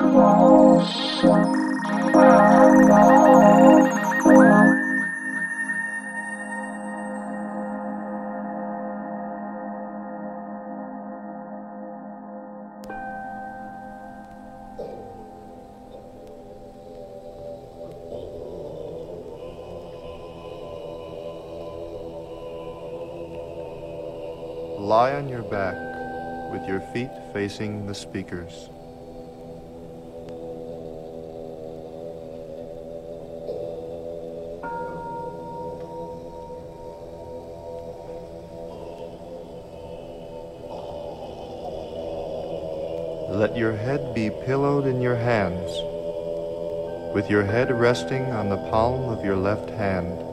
Lie on your back with your feet facing the speakers. Your head be pillowed in your hands, with your head resting on the palm of your left hand.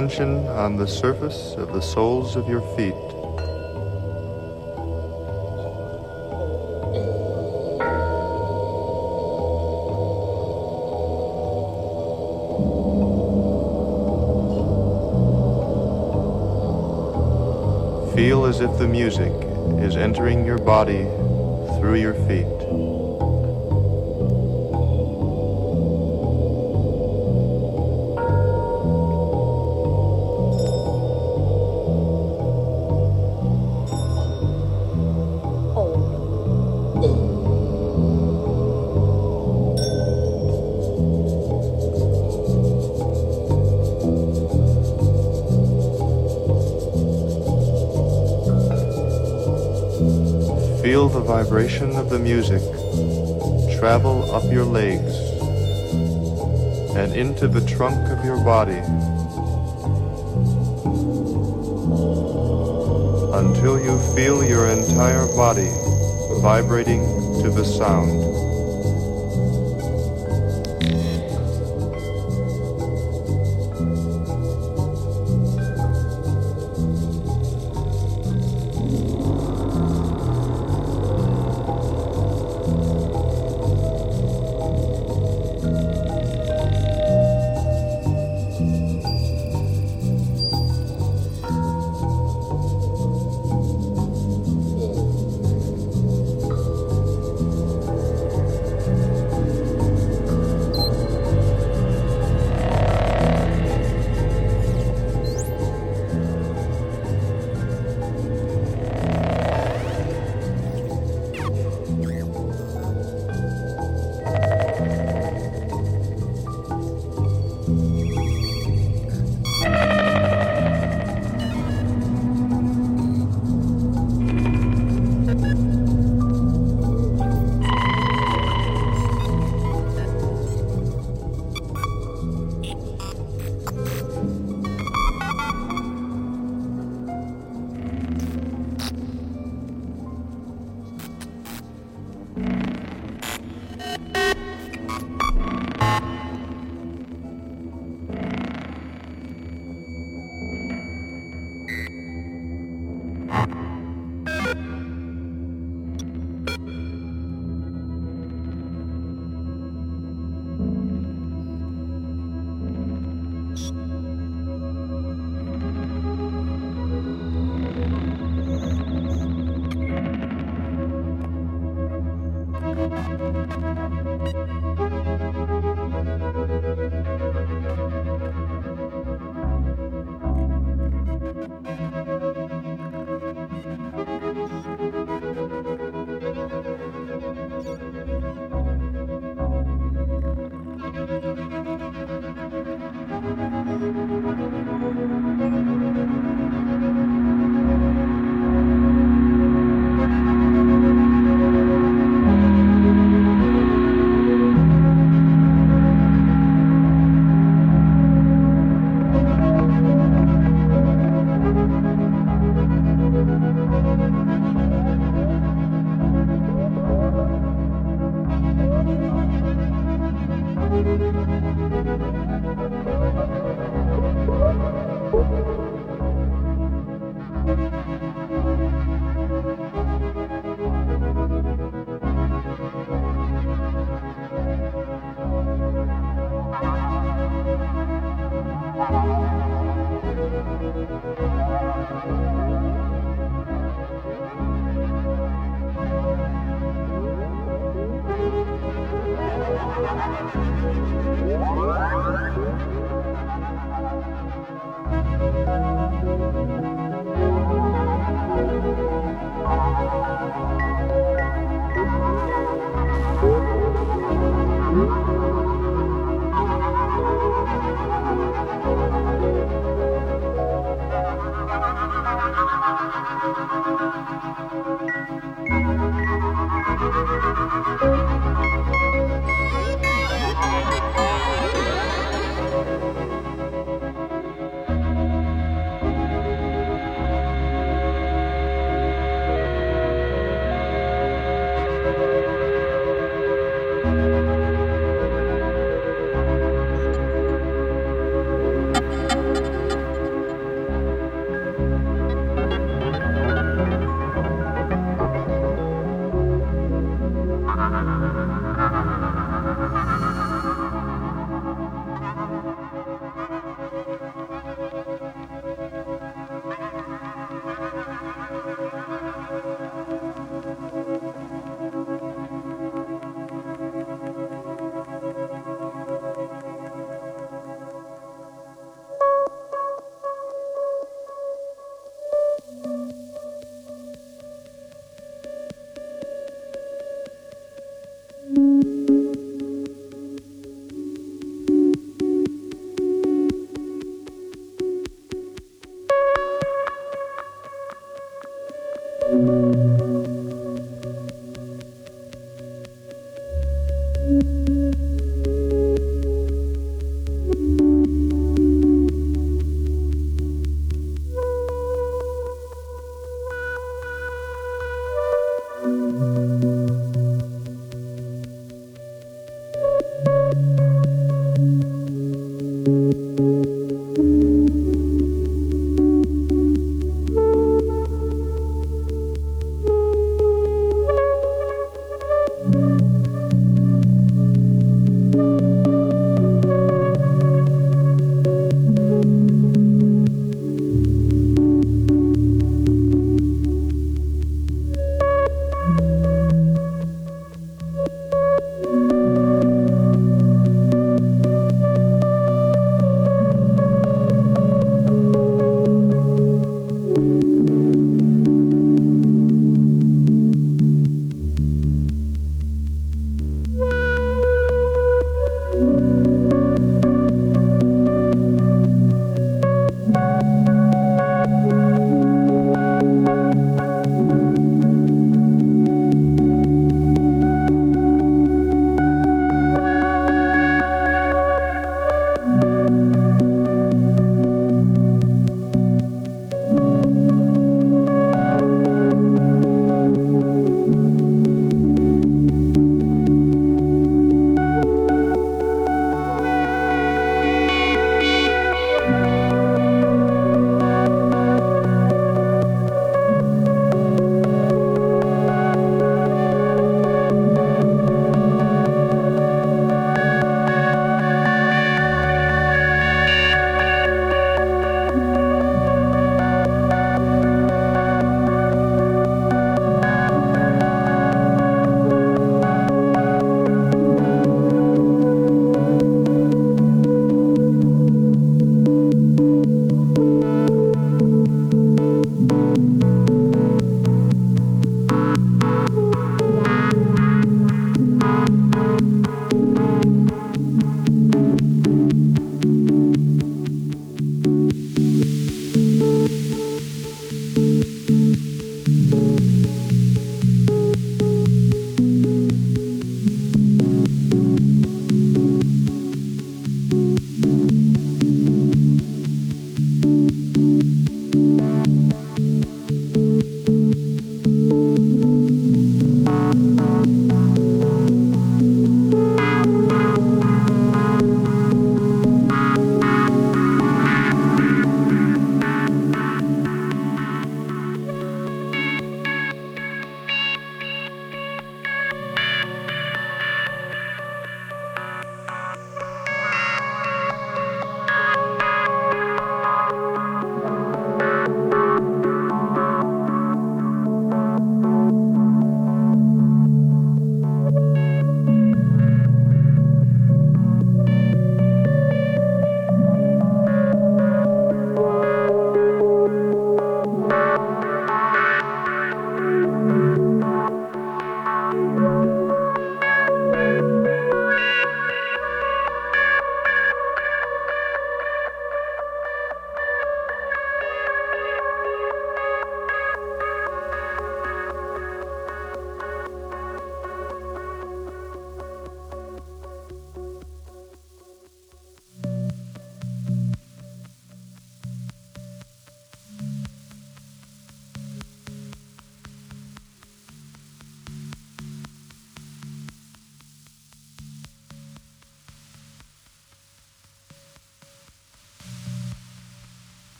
On the surface of the soles of your feet. Feel as if the music is entering your body through your feet. Vibration of the music travel up your legs and into the trunk of your body until you feel your entire body vibrating to the sound.